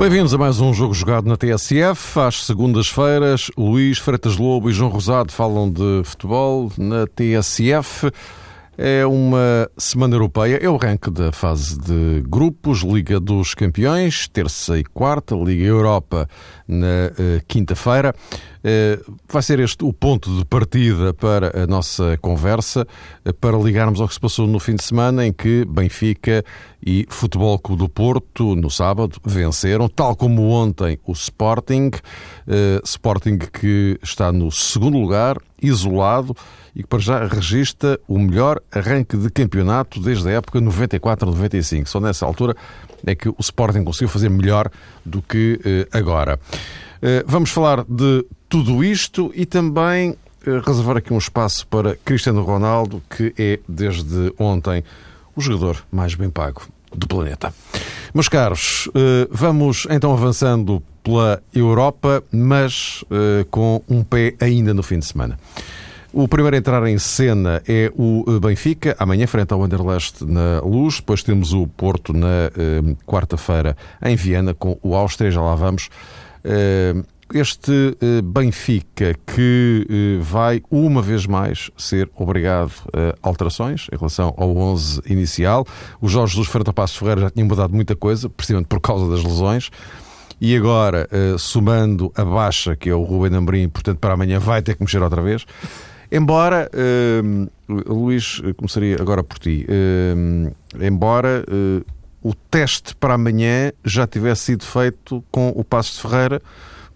Bem-vindos a mais um jogo jogado na TSF. Às segundas-feiras, Luís Freitas Lobo e João Rosado falam de futebol na TSF. É uma semana europeia, é o ranking da fase de grupos, Liga dos Campeões, terça e quarta, Liga Europa na uh, quinta-feira. Uh, vai ser este o ponto de partida para a nossa conversa, uh, para ligarmos ao que se passou no fim de semana, em que Benfica e Futebol Clube do Porto, no sábado, venceram, tal como ontem o Sporting. Sporting que está no segundo lugar, isolado e que para já registra o melhor arranque de campeonato desde a época 94-95. Só nessa altura é que o Sporting conseguiu fazer melhor do que eh, agora. Eh, vamos falar de tudo isto e também eh, reservar aqui um espaço para Cristiano Ronaldo, que é desde ontem o jogador mais bem pago do planeta. Meus caros, vamos então avançando pela Europa, mas com um pé ainda no fim de semana. O primeiro a entrar em cena é o eh, Benfica, amanhã frente ao Anderlecht na Luz. Depois temos o Porto na eh, quarta-feira em Viena com o Áustria, já lá vamos. Eh, este eh, Benfica que eh, vai uma vez mais ser obrigado a alterações em relação ao 11 inicial. O Jorge Jesus frente ao Passo Ferreira já tinha mudado muita coisa, precisamente por causa das lesões. E agora, eh, somando a baixa, que é o Rubem Amorim, portanto, para amanhã vai ter que mexer outra vez. Embora, Luís, começaria agora por ti, embora o teste para amanhã já tivesse sido feito com o Passo de Ferreira,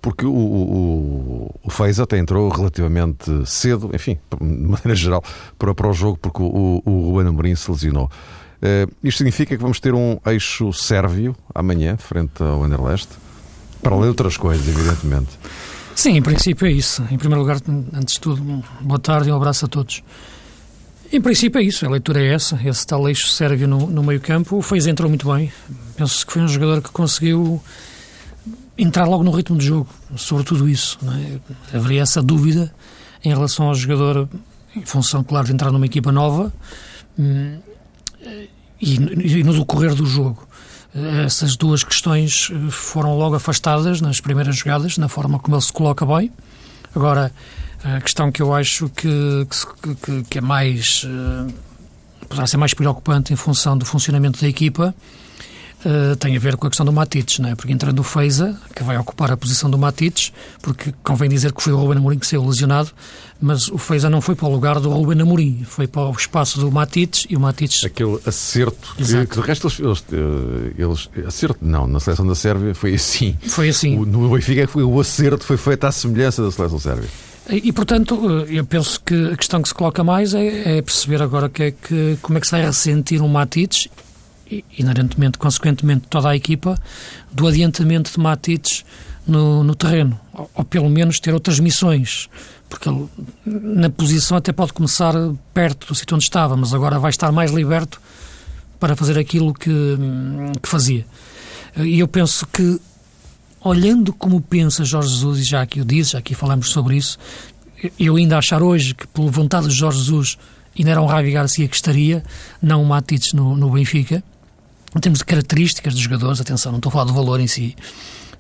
porque o, o, o até entrou relativamente cedo, enfim, de maneira geral, para, para o jogo, porque o, o Ruben Amorim se lesionou. Uh, isto significa que vamos ter um eixo sérvio amanhã, frente ao Anderlecht, para além de outras coisas, evidentemente. Sim, em princípio é isso. Em primeiro lugar, antes de tudo, boa tarde e um abraço a todos. Em princípio é isso, a leitura é essa, esse tal eixo sérvio no, no meio campo. O Fez entrou muito bem, penso que foi um jogador que conseguiu entrar logo no ritmo de jogo, sobretudo isso. É? Haveria essa dúvida em relação ao jogador, em função, claro, de entrar numa equipa nova hum, e, e no decorrer do jogo essas duas questões eh, foram logo afastadas nas primeiras jogadas, na forma como ele se coloca bem. Agora, a questão que eu acho que, que, que é mais. Eh, poderá ser mais preocupante em função do funcionamento da equipa uh, tem a ver com a questão do Matites, não é? Porque entrando o Feiza, que vai ocupar a posição do Matites, porque convém dizer que foi o Ruben Amorim que saiu lesionado, mas o Feiza não foi para o lugar do Ruben Amorim, foi para o espaço do Matites e o Matites... Aquele acerto, que, que de resto eles, eles, eles, Acerto, não, na seleção da Sérvia foi assim. Foi assim. O, no Benfica foi o acerto foi feito à semelhança da seleção sérvia. E, portanto, eh, eu penso que a questão que se coloca mais é, é perceber agora que é que, como é que se vai ressentir um Matites inerentemente, consequentemente, toda a equipa, do adiantamento de Matites no, no terreno, ou, ou, pelo menos ter outras missões, porque ele, na posição até pode começar perto do sítio onde estava, mas agora vai estar mais liberto para fazer aquilo que, que fazia. E eu penso que, olhando como pensa Jorge Jesus, e já aqui o disse, já aqui falamos sobre isso, eu ainda achar hoje que, por vontade de Jorge Jesus, ainda era um Ravi Garcia que estaria, não o Matites no, no Benfica, em termos de características dos jogadores, atenção, não estou a falar do valor em si.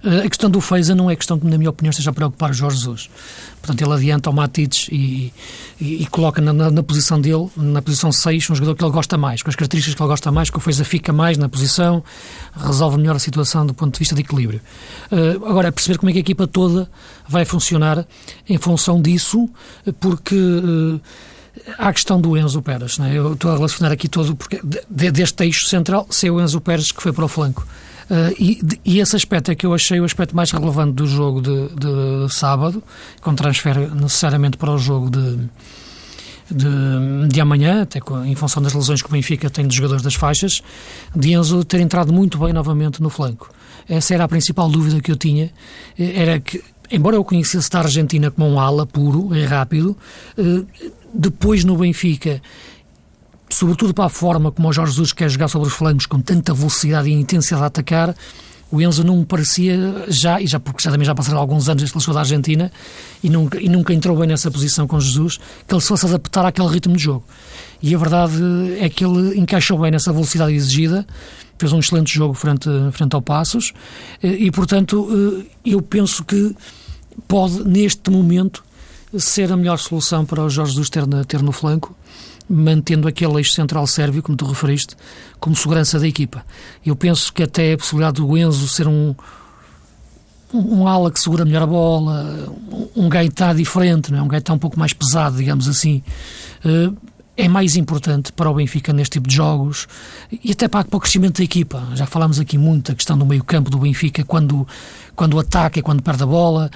Eh, a questão do Feiza não é questão que, na minha opinião, esteja a preocupar o Jorge Jesus. Portanto, ele adianta o Matites e, e, e coloca na, na, na, posição dele, na posição 6, um jogador que ele gosta mais, com as características que ele gosta mais, que o Feiza fica mais na posição, resolve melhor a situação do ponto de vista de equilíbrio. Uh, agora, é perceber como é que a equipa toda vai funcionar em função disso, porque... Uh, A questão do Enzo Pérez, é? eu estou a relacionar aqui todo, porque de, deste eixo central, ser o Enzo Pérez que foi para o flanco. Uh, e, e, esse aspecto é que eu achei o aspecto mais relevante do jogo de, de sábado, com transfere necessariamente para o jogo de, de, de amanhã, até com, em função das lesões que o Benfica tem dos jogadores das faixas, de Enzo ter entrado muito bem novamente no flanco. Essa era a principal dúvida que eu tinha, eh, era que, embora eu conhecesse da Argentina como um ala puro e rápido, uh, depois no Benfica, sobretudo para a forma como o Jorge Jesus quer jogar sobre os flancos com tanta velocidade e intensidade a atacar, O Enzo não me parecia já, e já porque já, também já passaram alguns anos desde que ele chegou da Argentina e nunca, e nunca entrou bem nessa posição com Jesus, que ele se fosse adaptar àquele ritmo de jogo. E a verdade é que ele encaixou bem nessa velocidade exigida, fez um excelente jogo frente, frente ao Passos e, portanto, eh, eu penso que pode, neste momento, ser a melhor solução para o Jorge Jesus ter, ter no flanco mantendo aquele eixo central sérvio, como tu referiste, como segurança da equipa. Eu penso que até a possibilidade do Enzo ser um, um, ala que segura melhor a bola, um, gaitá diferente, não é? um gaitá um pouco mais pesado, digamos assim, uh, é mais importante para o Benfica neste tipo de jogos e até para, para o crescimento da equipa. Já falámos aqui muito da questão do meio campo do Benfica, quando, quando ataca e quando perde a bola,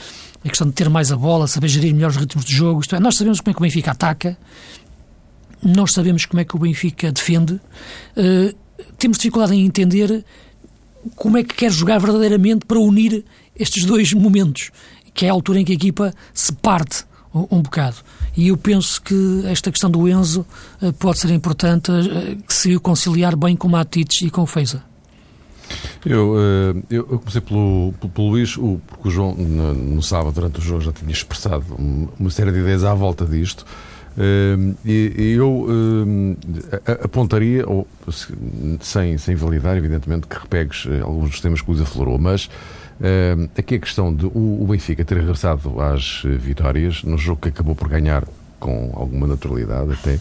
a questão de ter mais a bola, saber gerir melhores ritmos de jogo. Isto é, nós sabemos como é que o Benfica ataca, nós sabemos como é que o Benfica defende, uh, temos dificuldade em entender como é que quer jogar verdadeiramente para unir estes dois momentos, que é a altura em que a equipa se parte um, bocado. E eu penso que esta questão do Enzo uh, pode ser importante uh, se o conciliar bem com o Matites e com o Feiza. Eu, eu, comecei pelo, pelo, Luís, porque o João, no, sábado, durante o jogo, já tinha expressado uma série de ideias à volta disto. E, eu apontaria, sem, sem validar, evidentemente, que repegues eh, alguns dos temas que o Luís aflorou, mas uh, aqui a questão de o, o, Benfica ter regressado às vitórias, no jogo que acabou por ganhar com alguma naturalidade até,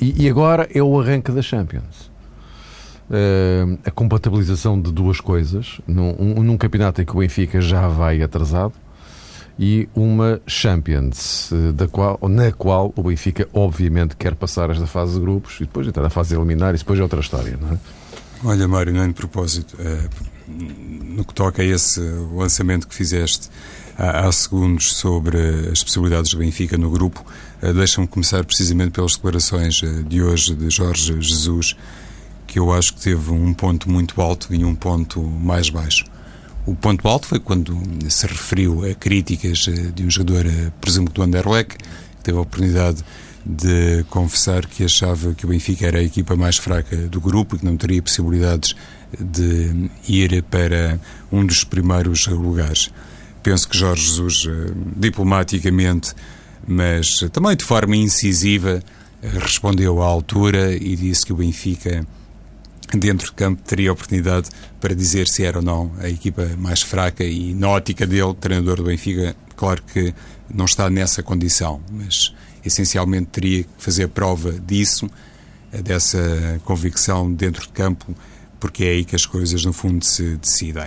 e, e, agora é o arranque da Champions. a compatibilização de duas coisas, num, um, num campeonato em que o Benfica já vai atrasado, e uma Champions, eh, da qual, na qual o Benfica obviamente quer passar esta fase de grupos e depois entrar na fase eliminar, e depois é outra história, não é? Olha, Mário, nem de propósito, é, no que toca a esse lançamento que fizeste há, segundos sobre as possibilidades do Benfica no grupo, é, deixa-me começar precisamente pelas declarações de hoje de Jorge Jesus, que eu acho que teve um ponto muito alto e um ponto mais baixo. O ponto alto foi quando se referiu a críticas eh, de um jogador, eh, presumo que do Anderlecht, que teve a oportunidade de confessar que achava que o Benfica era a equipa mais fraca do grupo e que não teria possibilidades de ir para um dos primeiros lugares. Penso que Jorge Jesus, eh, diplomaticamente, mas também de forma incisiva, respondeu à altura e disse que o Benfica dentro de campo teria oportunidade para dizer se era ou não a equipa mais fraca e na ótica dele, treinador do Benfica, claro que não está nessa condição, mas essencialmente teria que fazer prova disso, dessa convicção dentro de campo, porque é aí que as coisas no fundo se decidem.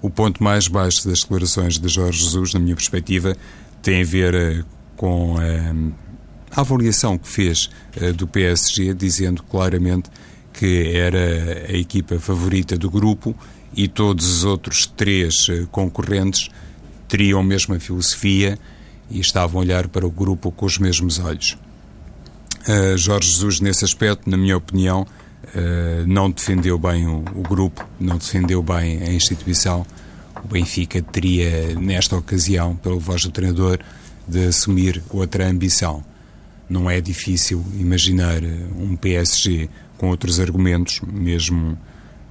O ponto mais baixo das declarações de Jorge Jesus, na minha perspectiva, tem a ver eh, com a, eh, a avaliação que fez eh, do PSG, dizendo claramente que era a equipa favorita do grupo e todos os outros três concorrentes teriam a mesma filosofia e estavam a olhar para o grupo com os mesmos olhos. Jorge Jesus, nesse aspecto, na minha opinião, não defendeu bem o, o, grupo, não defendeu bem a instituição. O Benfica teria, nesta ocasião, pelo voz do treinador, de assumir outra ambição. Não é difícil imaginar um PSG com outros argumentos, mesmo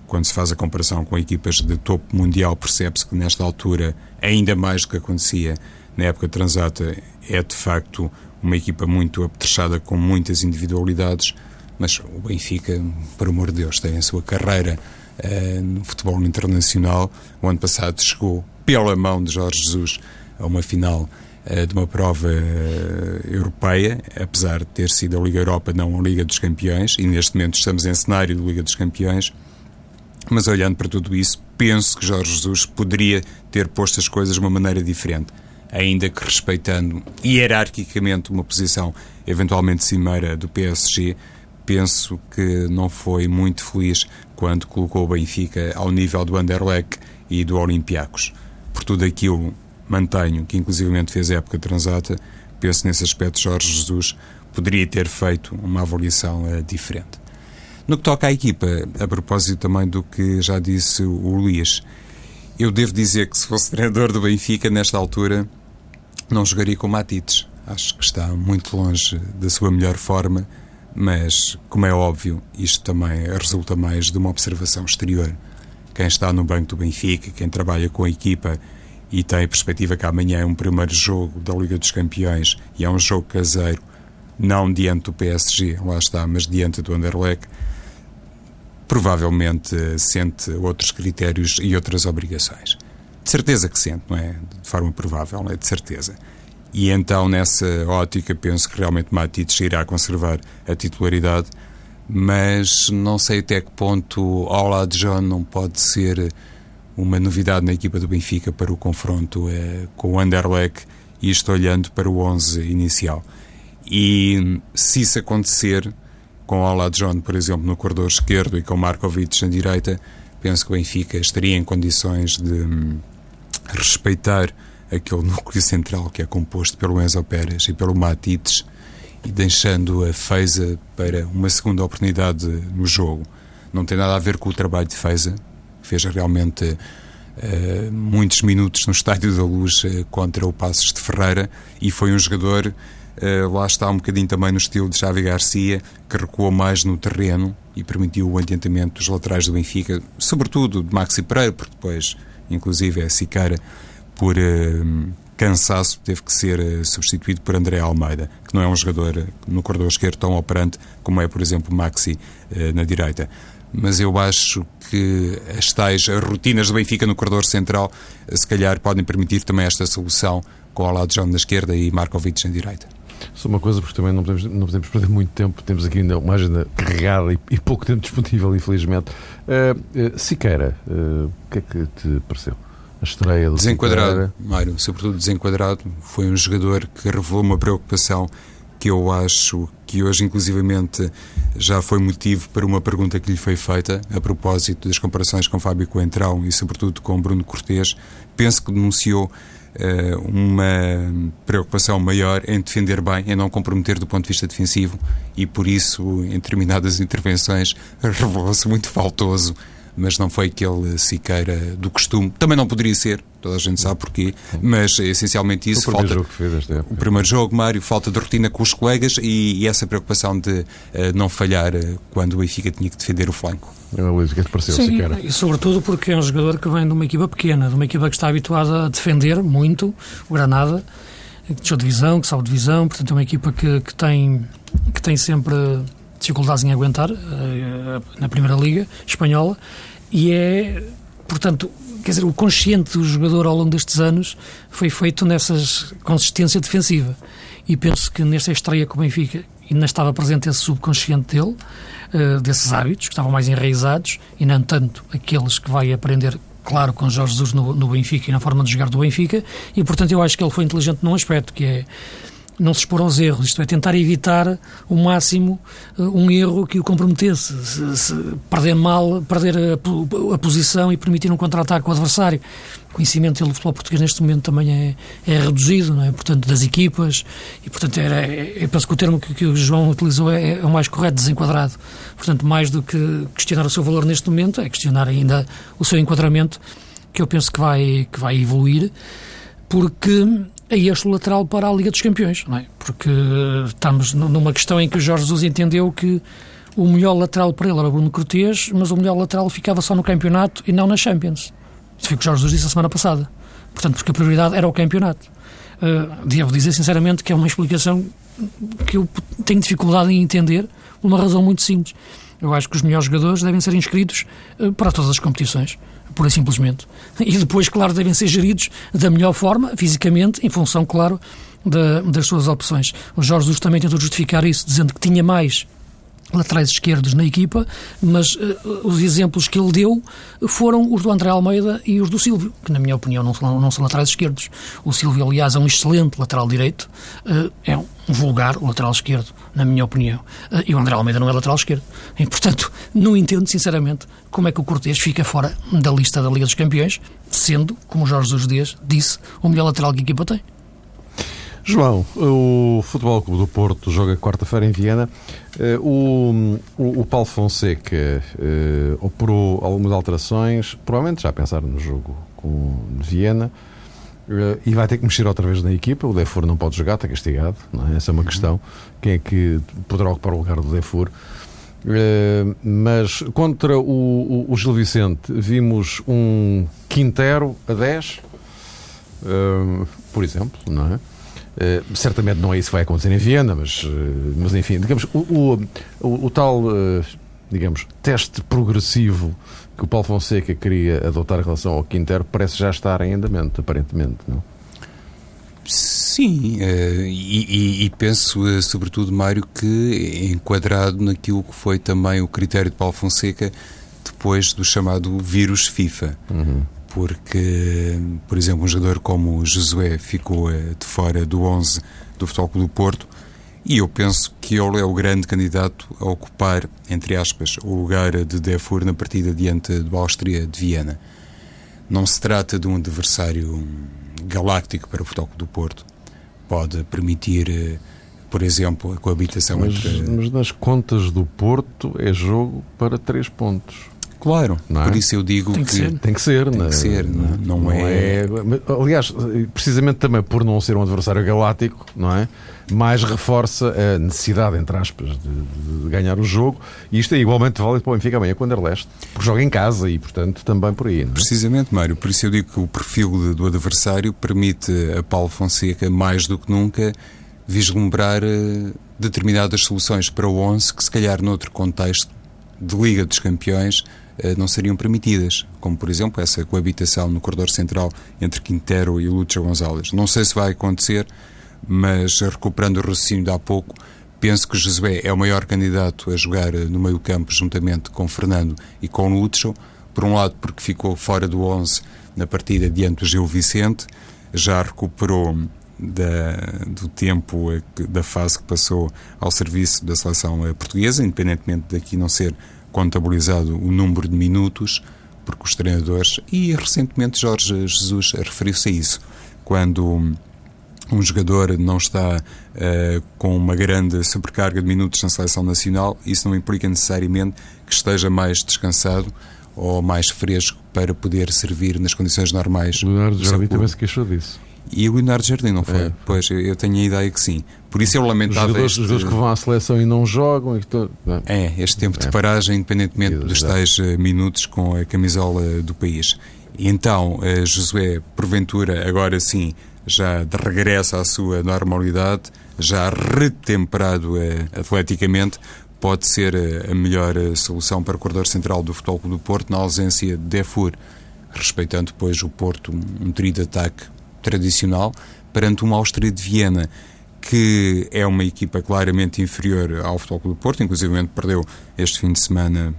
quando se faz a comparação com equipas de topo mundial, percebe-se que nesta altura, ainda mais do que acontecia na época transata, é de facto uma equipa muito apetrechada com muitas individualidades, mas o Benfica, por amor de Deus, tem a sua carreira uh, no futebol internacional. O ano passado chegou, pela mão de Jorge Jesus, a uma final eh, de uma prova eh, europeia, apesar de ter sido a Liga Europa, não a Liga dos Campeões, e neste momento estamos em cenário de Liga dos Campeões. Mas olhando para tudo isso, penso que Jorge Jesus poderia ter posto as coisas de uma maneira diferente, ainda que respeitando hierarquicamente uma posição eventualmente cimeira do PSG. Penso que não foi muito feliz quando colocou o Benfica ao nível do Anderlecht e do Olympiacos. Por tudo aquilo mantenho que inclusivamente fez época transata, penso nesse aspecto Jorge Jesus poderia ter feito uma avaliação uh, diferente. No que toca à equipa, a propósito também do que já disse o Luís, eu devo dizer que se fosse treinador do Benfica nesta altura, não jogaria com Matites. Acho que está muito longe da sua melhor forma, mas, como é óbvio, isto também resulta mais de uma observação exterior. quem está no banco do Benfica, quem trabalha com a equipa e tem a perspectiva que amanhã é um primeiro jogo da Liga dos Campeões e é um jogo caseiro, não diante do PSG, lá está, mas diante do Anderlecht, provavelmente sente outros critérios e outras obrigações. De certeza que sente, não é? De forma provável, é? De certeza. E então, nessa ótica, penso que realmente Matites irá conservar a titularidade, mas não sei até que ponto Ola John não pode ser uma novidade na equipa do Benfica para o confronto é, com o Anderlecht estou olhando para o 11 inicial. E se isso acontecer com Ola John, por exemplo, no corredor esquerdo e com Markovic na direita, penso que o Benfica estaria em condições de hum, respeitar aquele núcleo central que é composto pelo Enzo Pérez e pelo Matites e deixando a Feiza para uma segunda oportunidade no jogo. Não tem nada a ver com o trabalho de Feiza, fez realmente uh, muitos minutos no Estádio da Luz uh, contra o Passos de Ferreira e foi um jogador, uh, lá está um bocadinho também no estilo de Xavi Garcia, que recuou mais no terreno e permitiu o adiantamento dos laterais do Benfica, sobretudo de Maxi Pereira, porque depois, inclusive, é Sicara por uh, cansaço, teve que ser uh, substituído por André Almeida, que não é um jogador uh, no corredor esquerdo tão operante como é, por exemplo, Maxi na direita. Mas eu acho que as tais rotinas do Benfica no corredor central, se calhar, podem permitir também esta solução com o lado João na esquerda e Markovic na direita. Só uma coisa, porque também não podemos, não podemos perder muito tempo, temos aqui ainda uma agenda carregada e, e pouco tempo disponível, infelizmente. Uh, Siqueira, o que é que te pareceu? A estreia do Desenquadrado, Mário, sobretudo desenquadrado. Foi um jogador que revelou uma preocupação que eu acho que hoje, inclusivamente, já foi motivo para uma pergunta que lhe foi feita a propósito das comparações com Fábio Coentrão e, sobretudo, com Bruno Cortês. Penso que denunciou uh, uma preocupação maior em defender bem, em não comprometer do ponto de vista defensivo e, por isso, em determinadas intervenções, revelou-se muito faltoso mas não foi aquele Siqueira do costume. Também não poderia ser, toda a gente sabe porquê, mas essencialmente isso. O falta, jogo que fez O primeiro jogo, Mário, falta de rotina com os colegas e, e essa preocupação de uh, não falhar uh, quando o Benfica tinha que defender o flanco. Luís, o que é que pareceu, Sim, Siqueira? e sobretudo porque é um jogador que vem de uma equipa pequena, de uma equipa que está habituada a defender muito o Granada, que deixou divisão, que salva divisão, portanto é uma equipa que, que, tem, que tem sempre dificuldades em aguentar uh, na Primeira Liga Espanhola e é, portanto, quer dizer, o consciente do jogador ao longo destes anos foi feito nessa consistência defensiva. E penso que nesta estreia com o Benfica ainda estava presente esse subconsciente dele, uh, desses hábitos que estavam mais enraizados e não tanto aqueles que vai aprender claro, com Jorge Jesus no, no, Benfica e na forma de jogar do Benfica, e portanto eu acho que ele foi inteligente num aspecto, que é não se expor aos erros, isto é, tentar evitar o máximo uh, um erro que o comprometesse, se, se perder mal, perder a, a posição e permitir um contra-ataque ao adversário. O conhecimento do futebol português neste momento também é, é reduzido, não é? portanto, das equipas, e portanto, era, é, eu penso que o termo que, que o João utilizou é, é, o mais correto, desenquadrado. Portanto, mais do que questionar o seu valor neste momento, é questionar ainda o seu enquadramento, que eu penso que vai, que vai evoluir, porque a este lateral para a Liga dos Campeões, não é? Porque estamos numa questão em que o Jorge Jesus entendeu que o melhor lateral para ele era Bruno Cortês, mas o melhor lateral ficava só no campeonato e não na Champions. Isso foi o que o Jorge Jesus disse a semana passada. Portanto, porque a prioridade era o campeonato. Uh, devo dizer sinceramente que é uma explicação que eu tenho dificuldade em entender, por uma razão muito simples. Eu acho que os melhores jogadores devem ser inscritos uh, para todas as competições pura e simplesmente. E depois, claro, devem ser geridos da melhor forma, fisicamente, em função, claro, da, das suas opções. O Jorge Jesus também tentou justificar isso, dizendo que tinha mais laterais esquerdos na equipa, mas uh, os exemplos que ele deu foram os do André Almeida e os do Silvio, que na minha opinião não são, não são laterais esquerdos. O Silvio, aliás, é um excelente lateral direito, uh, é um vulgar lateral esquerdo, na minha opinião. Uh, e o André Almeida não é lateral esquerdo. E, portanto, não entendo, sinceramente, como é que o Cortês fica fora da lista da Liga dos Campeões, sendo, como Jorge Jesus Dias disse, o melhor lateral que a equipa tem. João, o Futebol Clube do Porto joga quarta-feira em Viena. Eh, o, o, o Paulo Fonseca uh, operou algumas alterações, provavelmente já pensaram no jogo com Viena, uh, e vai ter que mexer outra vez na equipa. O Defur não pode jogar, está castigado. É? Essa é uma questão. Quem é que poderá ocupar o lugar do Defur? Uh, mas contra o, o, o, Gil Vicente vimos um Quintero a 10, uh, por exemplo, não é? Uh, certamente não é isso que vai acontecer em Viena, mas, mas enfim, digamos, o, o, o tal, digamos, teste progressivo que o Paulo Fonseca queria adotar em relação ao Quintero parece já estar em andamento, aparentemente, não? Sim, uh, e, e, penso, uh, sobretudo, Mário, que enquadrado naquilo que foi também o critério de Paulo Fonseca depois do chamado vírus FIFA. Uhum. Porque, por exemplo, um jogador como Josué ficou uh, de fora do 11 do Futebol Clube do Porto e eu penso que ele é o grande candidato a ocupar, entre aspas, o lugar de Defur na partida diante do Áustria de Viena. Não se trata de um adversário galáctico para o Futebol do Porto. Pode permitir, eh, por exemplo, a coabitação mas, entre. Mas nas contas do Porto é jogo para três pontos. Claro, é? por isso eu digo tem que, que, ser. tem que ser, tem que ser, não, é? não, não é... é... Aliás, precisamente também por não ser um adversário galáctico, não é? Mais reforça a necessidade, entre aspas, de, de ganhar o jogo. E isto é igualmente válido para o Benfica amanhã, quando é leste, porque joga em casa e, portanto, também por aí. É? Precisamente, Mário. Por isso eu digo que o perfil do adversário permite a Paulo Fonseca, mais do que nunca, vislumbrar eh, determinadas soluções para o 11 que, se calhar, noutro contexto de Liga dos Campeões, não seriam permitidas, como por exemplo essa coabitação no corredor central entre Quintero e Lúcio Gonzalez. Não sei se vai acontecer, mas recuperando o raciocínio de há pouco, penso que Josué é o maior candidato a jogar eh, no meio campo juntamente com Fernando e com Lúcio, por um lado porque ficou fora do 11 na partida diante do Gil Vicente, já recuperou da, do tempo eh, da fase que passou ao serviço da seleção portuguesa, independentemente daqui não ser contabilizado o número de minutos, porque os treinadores, e recentemente Jorge Jesus referiu-se a isso, quando um jogador não está uh, com uma grande sobrecarga de minutos na seleção nacional, isso não implica necessariamente que esteja mais descansado ou mais fresco para poder servir nas condições normais. Leonardo Jardim também se queixou disso. E o Leonardo Jardim, não foi? É. Pois, eu, eu, tenho a ideia que sim. Por isso eu lamentava os jogadores, este... Jogadores que vão à seleção e não jogam. E que é? é, este tempo é. de paragem, independentemente Exato. dos tais uh, minutos com a camisola do país. E então, uh, Josué, porventura, agora sim, já de regresso à sua normalidade, já retemperado uh, atleticamente, pode ser a melhor solução para o corredor central do Futebol Clube do Porto, na ausência de Defur, respeitando depois o Porto, um trio de ataque tradicional perante uma Áustria de Viena que é uma equipa claramente inferior ao Futebol Clube do Porto, inclusive perdeu este fim de semana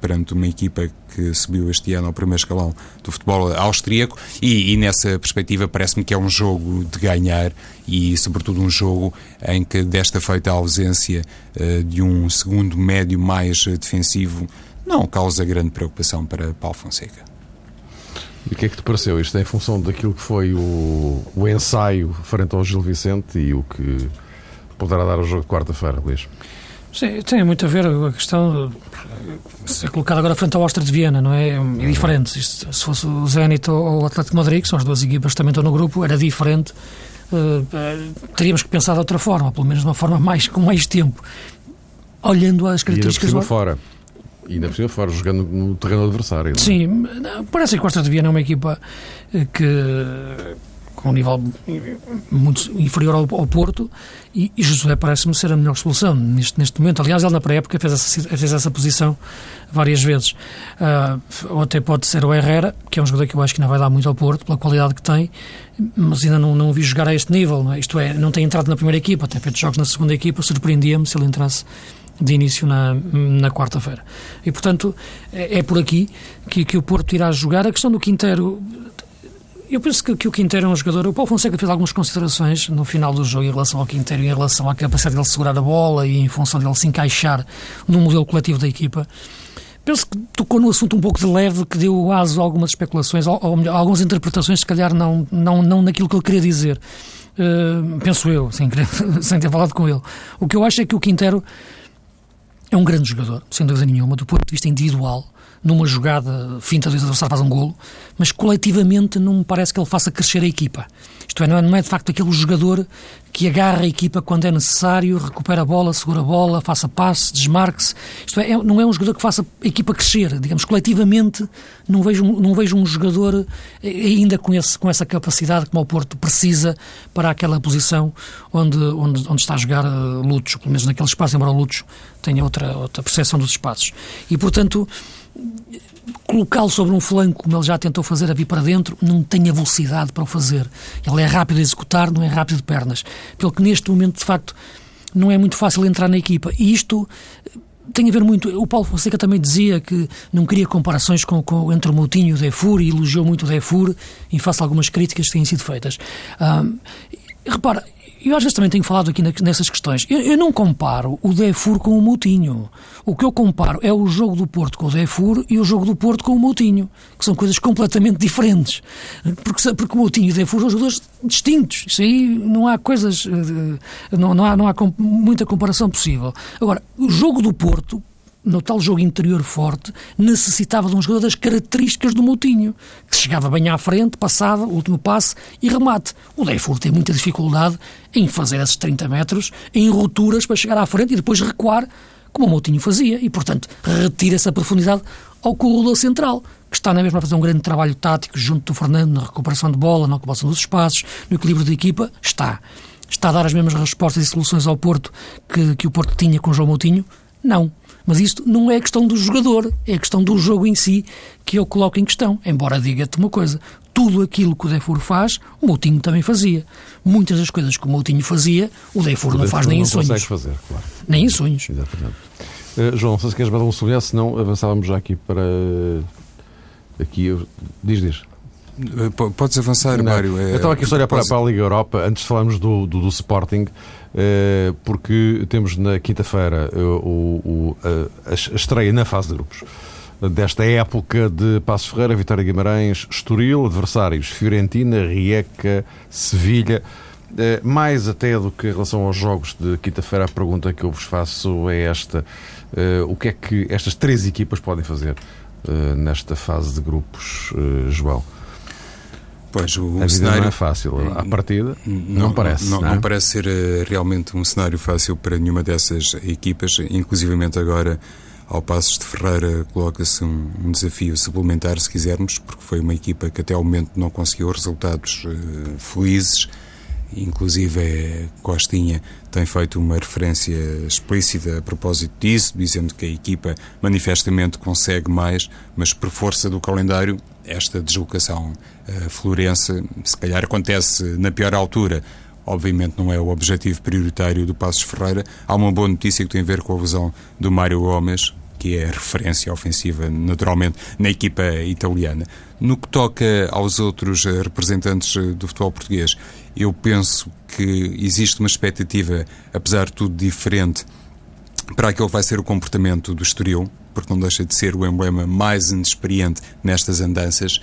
perante uma equipa que subiu este ano ao primeiro escalão do futebol austríaco e, e nessa perspectiva parece-me que é um jogo de ganhar e sobretudo um jogo em que desta feita a ausência uh, de um segundo médio mais defensivo não causa grande preocupação para Paulo Fonseca. E o que é que te pareceu? Isto é em função daquilo que foi o, o ensaio frente ao Gil Vicente e o que poderá dar ao jogo de quarta-feira, Luís? Sim, tem muito a ver a questão de ser colocado agora frente ao Áustria de Viena, não é? É diferente. Isto, se fosse o Zenit ou o Atlético de Madrid, que são as duas equipas que também estão no grupo, era diferente. Uh, teríamos que pensar de outra forma, pelo menos de uma forma mais, com mais tempo. Olhando as características... E fora. E ainda por cima fora, jogando no terreno adversário. Não? É? Sim, parece que Costa de Viana é uma equipa eh, que com um nível muito inferior ao, ao Porto e, e Josué parece-me ser a melhor solução neste, neste momento. Aliás, ele na pré-época fez essa, fez essa posição várias vezes. Uh, ou até pode ser o Herrera, que é um jogador que eu acho que não vai dar muito ao Porto, pela qualidade que tem, mas ainda não, não o vi jogar a este nível. É? Isto é, não tem entrado na primeira equipa, tem feito jogos na segunda equipa, surpreendia-me se ele entrasse de início na, na quarta-feira. E, portanto, é, é por aqui que, que o Porto irá jogar. A questão do Quinteiro eu penso que, que, o Quinteiro é um jogador. O Paulo Fonseca fez algumas considerações no final do jogo em relação ao Quinteiro, em relação à capacidade dele segurar a bola e em função dele se encaixar no modelo coletivo da equipa. Penso que tocou no assunto um pouco de leve, que deu aso a algumas especulações, ou, ou melhor, algumas interpretações, se calhar não, não, não naquilo que ele queria dizer. Uh, penso eu, sem, querer, sem ter falado com ele. O que eu acho é que o Quinteiro é um grande jogador, sem dúvida nenhuma, do ponto de vista individual. Numa jogada finta do adversário faz um golo, mas coletivamente não me parece que ele faça crescer a equipa. Isto é, não é, não é de facto aquele jogador que agarra a equipa quando é necessário, recupera a bola, segura a bola, faça passe, desmarque-se. Isto é, é, não é um jogador que faça a equipa crescer. Digamos, coletivamente, não vejo, não vejo um jogador eh, ainda com, esse, com essa capacidade como o Porto precisa para aquela posição onde, onde, onde está a jogar uh, Lutos, pelo menos naquele espaço, embora o Lutos tenha outra, outra percepção dos espaços. E, portanto, colocá-lo sobre um flanco, como ele já tentou fazer a vir para dentro, não tem a velocidade para o fazer. Ele é rápido a executar, não é rápido de pernas. Pelo que neste momento, de facto, não é muito fácil entrar na equipa. E isto eh, tem a ver muito. O Paulo Fonseca também dizia que não queria comparações com, com entre o Moutinho e o Defur e elogiou muito o Defur em face a algumas críticas que têm sido feitas. Um, repara, eu às vezes também tenho falado aqui nessas questões. Eu, eu, não comparo o Defur com o Moutinho. O que eu comparo é o jogo do Porto com o Defur e o jogo do Porto com o Moutinho, que são coisas completamente diferentes. Porque, porque o Moutinho e o Defur são jogadores distintos. Isso aí não há coisas. Eh, não, não, há, não há muita comparação possível. Agora, o jogo do Porto no tal jogo interior forte, necessitava de um jogador das características do Moutinho, que chegava bem à frente, passava, último passe e remate. O Deifur tem muita dificuldade em fazer esses 30 metros, em rupturas para chegar à frente e depois recuar, como o Moutinho fazia, e, portanto, retira essa profundidade ao corredor central, que está na mesma a fazer um grande trabalho tático junto do Fernando na recuperação de bola, na ocupação dos espaços, no equilíbrio da equipa, está. Está a dar as mesmas respostas e soluções ao Porto que, que o Porto tinha com o João Moutinho? Não. Mas isto não é questão do jogador, é questão do jogo em si que eu coloco em questão. Embora diga-te uma coisa, tudo aquilo que o Defur faz, o Moutinho também fazia. Muitas das coisas que o Moutinho fazia, o Defur não faz nem não em sonhos. Fazer, claro. Nem em sonhos. Exatamente. Uh, João, se queres dar um sublinhar, senão avançávamos já aqui para... Aqui, eu... diz, diz. Eh, podes avançar, não, Mário. É, eu estava aqui a olhar para, para, a Liga Europa, antes de falarmos do, do, do Sporting, porque temos na quinta-feira eh, a, estreia na fase de grupos desta época de Passo Ferreira, Vitória Guimarães, Estoril, adversários Fiorentina, Rieca, Sevilha. Mais até do que em relação aos jogos de quinta-feira, a pergunta que eu vos faço é esta: o que é que estas três equipas podem fazer nesta fase de grupos, João? Pois, o, a cenário não é fácil. À partida, não, não parece. Não, não, é? não, parece ser uh, realmente um cenário fácil para nenhuma dessas equipas, inclusivamente agora. Ao Passos de Ferreira coloca-se um, um, desafio suplementar, se quisermos, porque foi uma equipa que até ao momento não conseguiu resultados uh, felizes. Inclusive, é, Costinha tem feito uma referência explícita a propósito disso, dizendo que a equipa manifestamente consegue mais, mas por força do calendário esta deslocação uh, florense, se calhar acontece na pior altura. Obviamente não é o objetivo prioritário do Passos Ferreira. Há uma boa notícia que tem a ver com a lesão do Mário Gomes, que é referência ofensiva, naturalmente, na equipa italiana. No que toca aos outros eh, representantes eh, do futebol português, eu penso que existe uma expectativa, apesar de tudo diferente, para aquele que vai ser o comportamento do Estoril, porque não deixa de ser o emblema mais inexperiente nestas andanças.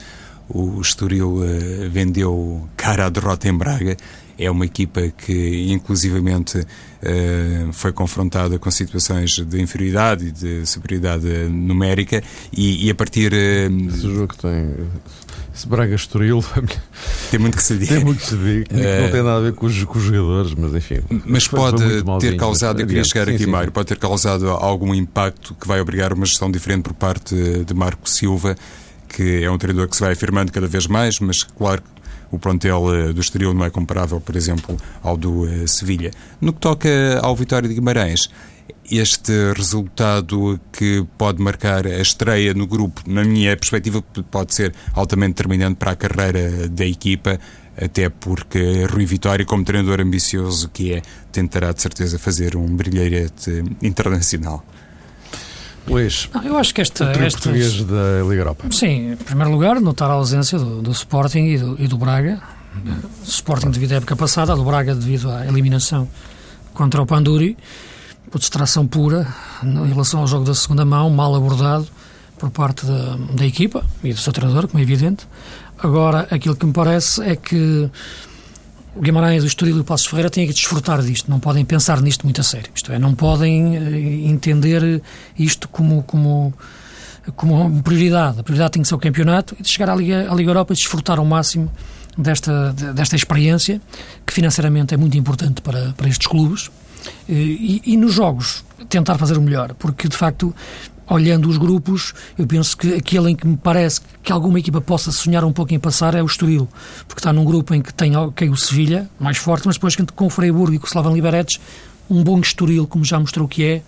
O Estoril uh, vendeu cara à derrota em Braga. É uma equipa que, inclusivamente, uh, foi confrontada com situações de inferioridade e de superioridade numérica e, e a partir... Uh, Esse jogo tem esse Braga Estoril tem muito que se diga. Tem muito que se diga. Não tem nada a ver com os, com os jogadores, mas enfim. Mas pode ter causado, eu queria chegar sim, aqui, sim. Mário, pode ter causado algum impacto que vai obrigar uma gestão diferente por parte de Marco Silva, que é um treinador que se vai afirmando cada vez mais, mas claro o plantel eh, do Estoril não é comparável, por exemplo, ao do uh, Sevilha. No que toca ao Vitória de Guimarães, este resultado que pode marcar a estreia no grupo, na minha perspectiva, pode ser altamente determinante para a carreira da equipa, até porque Rui Vitória, como treinador ambicioso que é, tentará de certeza fazer um brilharete internacional. Luís, Não, eu acho que esta, o esta português da Liga Europa. Sim, em primeiro lugar, notar a ausência do, do Sporting e do, e do Braga. O Sporting devido à época passada, do Braga devido à eliminação contra o Panduri por distração pura em relação ao jogo da segunda mão, mal abordado por parte da, da equipa e do seu treinador, como é evidente. Agora, aquilo que me parece é que o Guimarães, o Estoril e o Passos Ferreira têm que desfrutar disto, não podem pensar nisto muito a sério. Isto é, não podem eh, entender isto como, como como prioridade. A prioridade tem que ser o campeonato e de chegar à Liga, à Liga Europa e desfrutar ao máximo desta, desta experiência, que financeiramente é muito importante para, para estes clubes. E, e nos jogos, tentar fazer o melhor, porque de facto olhando os grupos, eu penso que aquele em que me parece que alguma equipa possa sonhar um pouco em passar é o Estoril, porque está num grupo em que tem okay, o Sevilha, mais forte, mas depois com o Freiburg e com o Slavan Liberec, um bom Estoril, como já mostrou que é,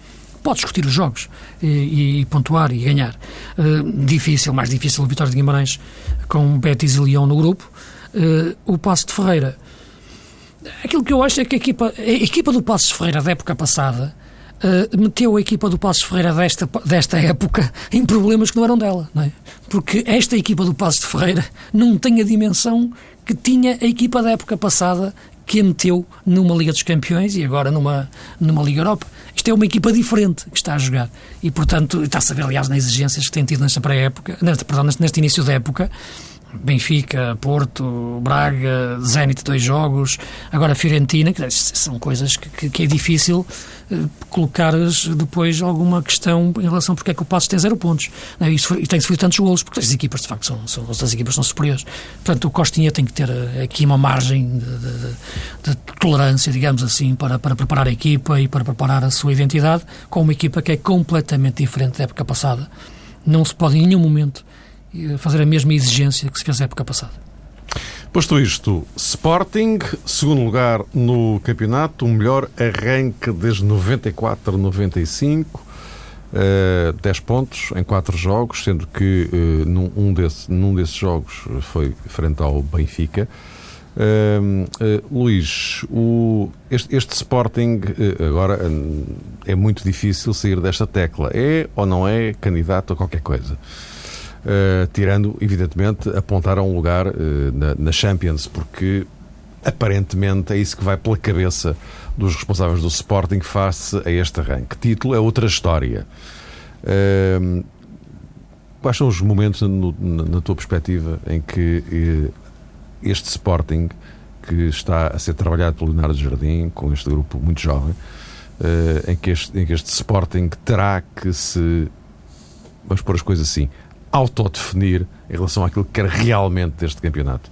pode discutir os jogos e, e pontuar e ganhar. Uh, difícil, mais difícil a vitória de Guimarães com Betis e Leão no grupo. Uh, o Passo de Ferreira, aquilo que eu acho é que a equipa, a equipa do Passo de Ferreira da época passada uh, meteu a equipa do Passos Ferreira desta, desta época em problemas que não eram dela, não é? Porque esta equipa do Passos de Ferreira não tem a dimensão que tinha a equipa da época passada que a meteu numa Liga dos Campeões e agora numa, numa Liga Europa. Isto é uma equipa diferente que está a jogar. E, portanto, está-se a ver, aliás, nas exigências que tem tido nesta pré-época, perdão, neste, neste início da época, Benfica, Porto, Braga, Zenit, dois jogos, agora Fiorentina, que são coisas que, que, é difícil uh, colocar depois alguma questão em relação porque é que o Passos tem zero pontos. Não, isso e tem sofrido tantos golos, porque as equipas de facto são, são, as equipas são superiores. Portanto, o Costinha tem que ter uh, aqui uma margem de, de, de, tolerância, digamos assim, para, para preparar a equipa e para preparar a sua identidade com uma equipa que é completamente diferente da época passada. Não se pode em nenhum momento fazer a mesma exigência que se fez na época passada. Posto isto, Sporting, segundo lugar no campeonato, o melhor arranque desde 94 95, uh, 10 pontos em 4 jogos, sendo que uh, num, um desse, num desses jogos foi frente ao Benfica. Uh, uh, Luís, o, este, este, Sporting uh, agora é muito difícil sair desta tecla. É ou não é candidato a qualquer coisa? Uh, tirando, evidentemente, apontar a um lugar uh, na, na, Champions, porque aparentemente é isso que vai pela cabeça dos responsáveis do Sporting face a este arranque. Título é outra história. Uh, quais são os momentos, no, na, tua perspectiva, em que este Sporting, que está a ser trabalhado pelo Leonardo Jardim, com este grupo muito jovem, em, que este, em que este Sporting terá que se vamos pôr as coisas assim, autodefinir em relação àquilo que quer realmente deste campeonato.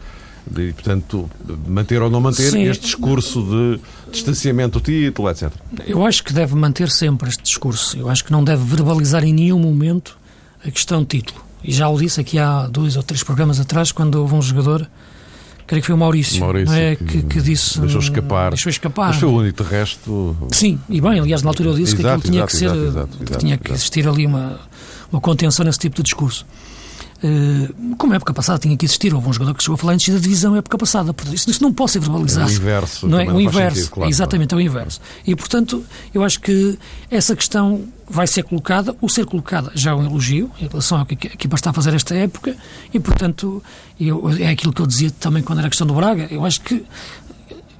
E, portanto, manter ou não manter Sim. este discurso de distanciamento do título, etc. Eu acho que deve manter sempre este discurso. Eu acho que não deve verbalizar em nenhum momento a questão de título. E já o disse aqui há dois ou três programas atrás, quando houve um jogador, creio que foi o Maurício, Maurício é? que, que, que, disse. Deixou escapar. Deixou escapar. Mas foi o único, de resto. Sim, e bem, aliás, na altura eu disse exato, que aquilo tinha exato, que ser. Exato, que tinha que existir ali uma uma contenção nesse tipo de discurso. Uh, como a época passada tinha que existir, houve um jogador que chegou a falar antes da divisão época passada, isso, isso não pode ser verbalizado. É o inverso. Não é? O inverso, sentido, claro, exatamente, é o inverso. E, portanto, eu acho que essa questão vai ser colocada, o ser colocada já é um elogio em relação ao que a equipa está a fazer esta época, e, portanto, eu, é aquilo que eu dizia também quando era a questão do Braga, eu acho que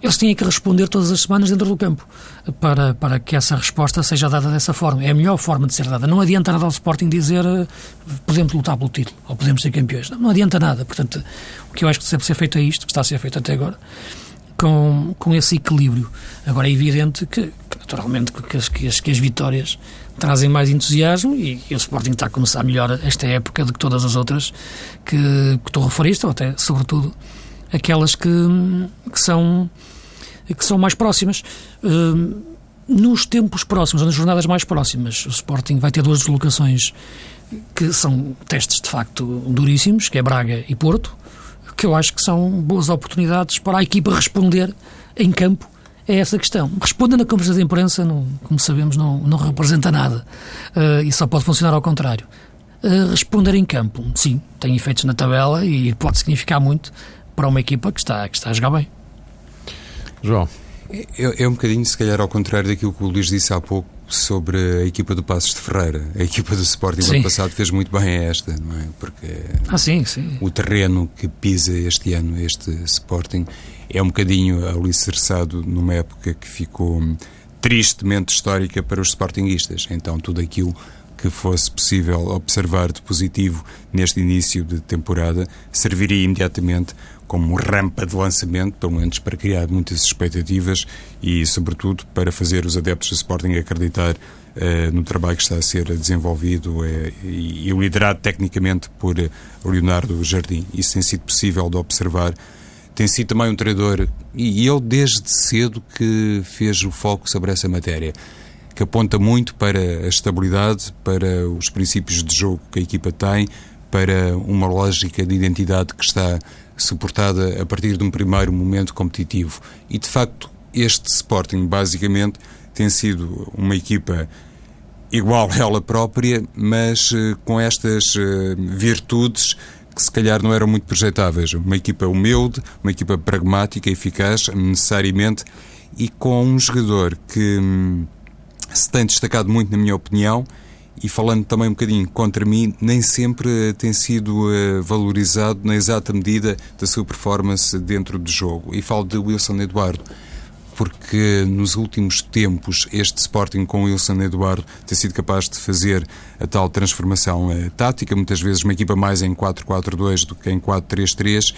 eles têm que responder todas as semanas dentro do campo para, para que essa resposta seja dada dessa forma. É a melhor forma de ser dada. Não adianta nada ao Sporting dizer eh, podemos lutar pelo título ou podemos ser campeões. Não, não adianta nada. Portanto, o que eu acho que deve ser feito é isto, que está a ser feito até agora, com, com esse equilíbrio. Agora é evidente que, naturalmente, que as, que as, que as vitórias trazem mais entusiasmo e, e, o Sporting está a começar melhor esta época do que todas as outras que, que tu referiste, ou até, sobretudo, aquelas que, que são que são mais próximas. Hum, nos tempos próximos, ou nas jornadas mais próximas, o Sporting vai ter duas deslocações que são testes de facto duríssimos, que é Braga e Porto, que eu acho que são boas oportunidades para a equipa responder em campo a essa questão. Responder na conversa de imprensa, não, como sabemos, não, não representa nada uh, e só pode funcionar ao contrário. Uh, responder em campo, sim, tem efeitos na tabela e pode significar muito para uma equipa que está, que está a jogar bem. João. É, é, um bocadinho, se calhar, ao contrário daquilo que o Luís disse há pouco sobre a equipa do Passos de Ferreira. A equipa do Sporting no ano passado fez muito bem a esta, não é? Porque ah, sim, sim. o terreno que pisa este ano, este Sporting, é um bocadinho alicerçado numa época que ficou tristemente histórica para os Sportinguistas. Então, tudo aquilo que fosse possível observar de positivo neste início de temporada serviria imediatamente como rampa de lançamento, pelo menos para criar muitas expectativas e, sobretudo, para fazer os adeptos do Sporting acreditar uh, no trabalho que está a ser desenvolvido uh, e, e liderado tecnicamente por Leonardo Jardim. Isso tem sido possível de observar. Tem sido também um treinador, e ele desde cedo que fez o foco sobre essa matéria que aponta muito para a estabilidade, para os princípios de jogo que a equipa tem, para uma lógica de identidade que está suportada a partir de um primeiro momento competitivo. E de facto, este Sporting basicamente tem sido uma equipa igual a ela própria, mas uh, com estas uh, virtudes que se calhar não eram muito projetáveis. Uma equipa humilde, uma equipa pragmática, eficaz, necessariamente, e com um jogador que. Hum, se tem destacado muito, na minha opinião, e falando também um bocadinho contra mim, nem sempre tem sido uh, valorizado na exata medida da sua performance dentro do jogo. E falo de Wilson Eduardo, porque nos últimos tempos este Sporting com Wilson Eduardo tem sido capaz de fazer a tal transformação uh, tática, muitas vezes uma equipa mais em 4-4-2 do que em 4-3-3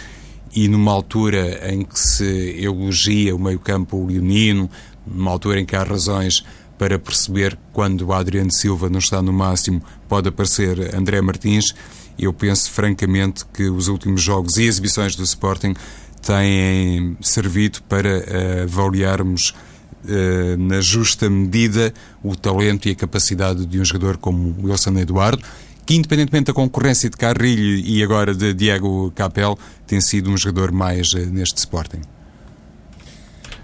e numa altura em que se elogia o meio-campo leonino, numa altura em que há razões para perceber quando o Adriano Silva não está no máximo, pode aparecer André Martins. Eu penso francamente que os últimos jogos e exibições do Sporting têm servido para uh, avaliarmos uh, na justa medida o talento e a capacidade de um jogador como Wilson Eduardo, que independentemente da concorrência de Carrilho e agora de Diego Capel, tem sido um jogador mais uh, neste Sporting.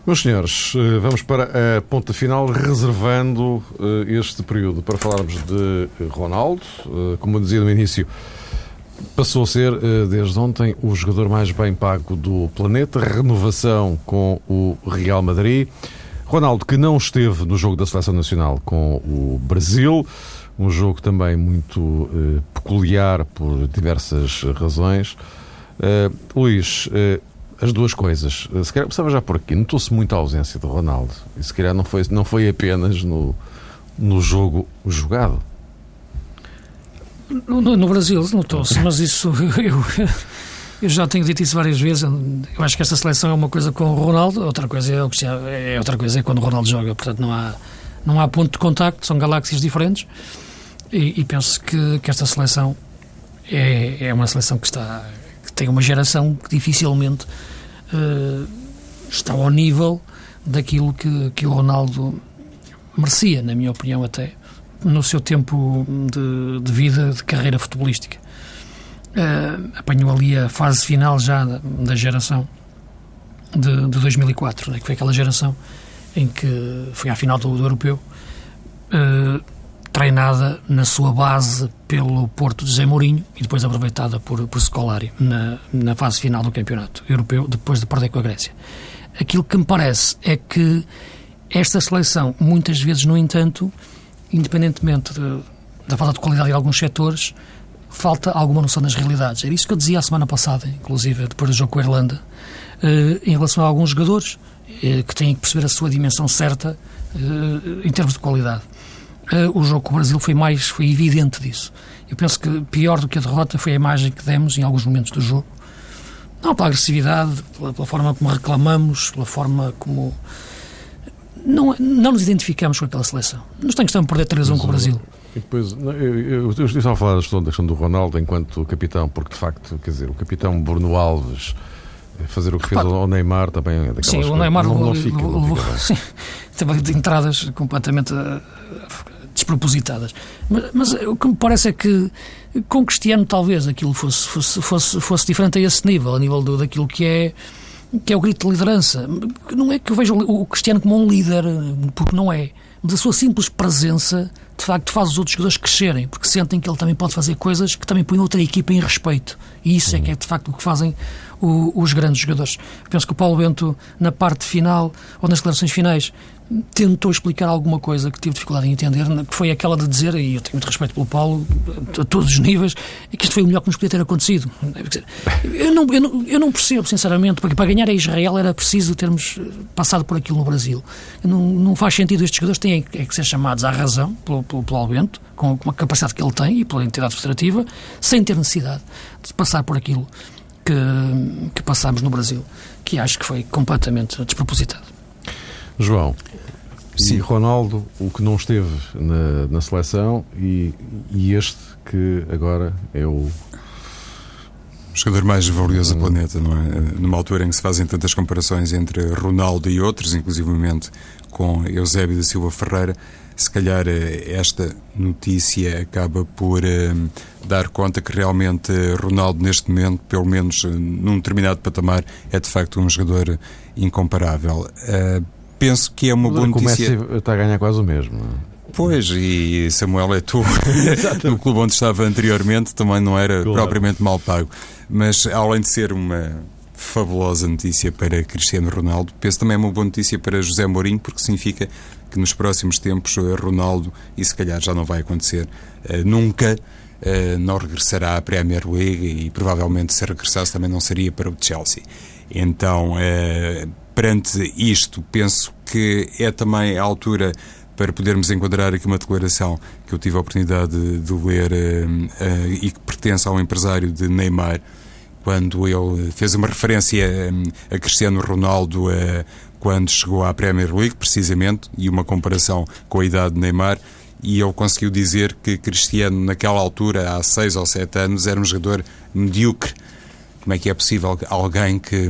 Meus senhores, eh, vamos para a ponta final, reservando eh, este período para falarmos de Ronaldo. Eh, como eu dizia no início, passou a ser, desde ontem, o jogador mais bem pago do planeta. Renovação com o Real Madrid. Ronaldo, que não esteve no jogo da Seleção Nacional com o Brasil, um jogo também muito peculiar por diversas razões. Luís, as duas coisas. Se calhar precisava já por aqui. Notou-se muita ausência de Ronaldo. E se calhar não foi, não foi apenas no, no jogo jogado. No, no Brasil notou-se, mas isso eu, eu já tenho dito isso várias vezes. Eu acho que esta seleção é uma coisa com o Ronaldo, outra coisa é, é outra coisa é quando o Ronaldo joga. Portanto, não há, não há ponto de contacto, são galáxias diferentes. E, e penso que, que esta seleção é, é uma seleção que está tem uma geração que dificilmente uh, está ao nível daquilo que, que o Ronaldo merecia, na minha opinião, até no seu tempo de, de vida, de carreira futebolística. Uh, apanhou ali a fase final já da, geração de, de 2004, né, que foi aquela geração em que foi à final do, do Europeu. Uh, treinada na sua base pelo Porto de Zé Mourinho e depois aproveitada por, por Scolari na, na fase final do campeonato europeu, depois de perder com a Grécia. Aquilo que me parece é que esta seleção, muitas vezes, no entanto, independentemente de, da falta de qualidade em alguns setores, falta alguma noção das realidades. Era isso que eu dizia a semana passada, inclusive, depois do jogo com a Irlanda, eh, em relação a alguns jogadores eh, que têm que perceber a sua dimensão certa eh, em termos de qualidade. Uh, o jogo com o Brasil foi mais, foi evidente disso. Eu penso que pior do que a derrota foi a imagem que demos em alguns momentos do jogo. Não pela agressividade, pela, pela forma como reclamamos, pela forma como. Não, não nos identificamos com aquela seleção. Nos tem questão de perder 3 1 com o Brasil. E depois, eu, eu, eu estava a falar da questão, da questão do Ronaldo enquanto capitão, porque de facto, quer dizer, o capitão Bruno Alves fazer o que fez ao Neymar também é sim, o Neymar não, não fica, não fica sim, teve de entradas completamente despropositadas. Mas, mas, o que me parece é que com Cristiano talvez aquilo fosse, fosse, fosse, fosse diferente a esse nível, a nível do, daquilo que é que é o grito de liderança. Não é que eu veja o Cristiano como um líder, porque não é. Mas a sua simples presença, de facto, faz os outros jogadores crescerem, porque sentem que ele também pode fazer coisas que também põem outra equipa em respeito. E isso é que é, de facto, o que fazem o, os grandes jogadores. Penso que o Paulo Bento, na parte final, ou nas declarações finais, tentou explicar alguma coisa que tive dificuldade em entender, que foi aquela de dizer, e eu tenho muito respeito pelo Paulo, a todos os níveis, que isto foi o melhor que nos podia ter acontecido. Eu não, eu não, eu não percebo, sinceramente, porque para ganhar a Israel era preciso termos passado por aquilo no Brasil. Não, não faz sentido estes jogadores têm é que ser chamados à razão pelo, pelo, pelo Albento, com, com a capacidade que ele tem e pela entidade federativa, sem ter necessidade de passar por aquilo que, que passámos no Brasil, que acho que foi completamente despropositado. João, Sim. e Ronaldo, o que não esteve na, na seleção, e, e este que agora é o o jogador mais valioso do planeta, não é? Numa altura em que se fazem tantas comparações entre Ronaldo e outros, inclusivamente com Eusébio da Silva Ferreira, se calhar eh, esta notícia acaba por uh, dar conta que realmente Ronaldo, neste momento, pelo menos uh, num determinado patamar, é de facto um jogador incomparável. Uh, penso que é uma boa notícia. está a ganhar quase o mesmo. Pois, e Samuel é tu, no clube onde estava anteriormente, também não era claro. propriamente mal pago. Mas, além de ser uma fabulosa notícia para Cristiano Ronaldo, penso também é uma boa notícia para José Mourinho, porque significa que nos próximos tempos eh, Ronaldo, e se calhar já não vai acontecer uh, nunca, uh, não regressará à Premier League e provavelmente se regressasse também não seria para o Chelsea. Então, perante isto, penso que é também a altura para podermos enquadrar aqui uma declaração que eu tive a oportunidade de, de ler e que pertence ao empresário de Neymar, quando ele fez uma referência a Cristiano Ronaldo uh, quando chegou à Premier League, precisamente, e uma comparação com a idade de Neymar, e ele conseguiu dizer que Cristiano, naquela altura, há seis ou sete anos, era um jogador medíocre. Como é que é possível alguém que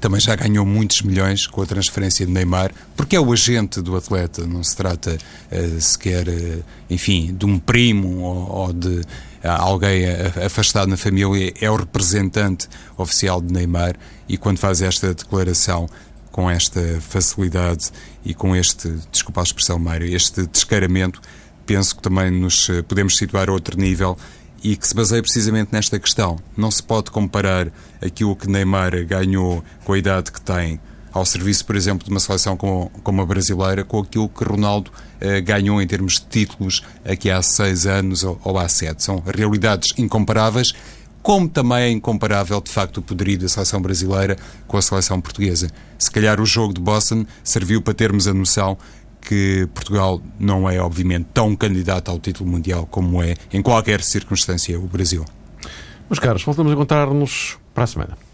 também já ganhou muitos milhões com a transferência de Neymar, porque é o agente do atleta, não se trata uh, sequer, uh, enfim, de um primo ou, ou de uh, alguém afastado na família, é o representante oficial de Neymar e quando faz esta declaração com esta facilidade e com este, desculpa a expressão, Mário, este descaramento, penso que também nos podemos situar a outro nível e que se baseia precisamente nesta questão. Não se pode comparar aquilo que Neymar ganhou com a idade que tem ao serviço, por exemplo, de uma seleção como, como a brasileira, com aquilo que Ronaldo eh, ganhou em termos de títulos aqui há seis anos ou, ou há sete. São realidades incomparáveis, como também é incomparável, de facto, o poderio da seleção brasileira com a seleção portuguesa. Se calhar o jogo de Boston serviu para termos a noção que Portugal não é, obviamente, tão candidato ao título mundial como é, em qualquer circunstância, o Brasil. Meus caros, voltamos a encontrar-nos para a semana.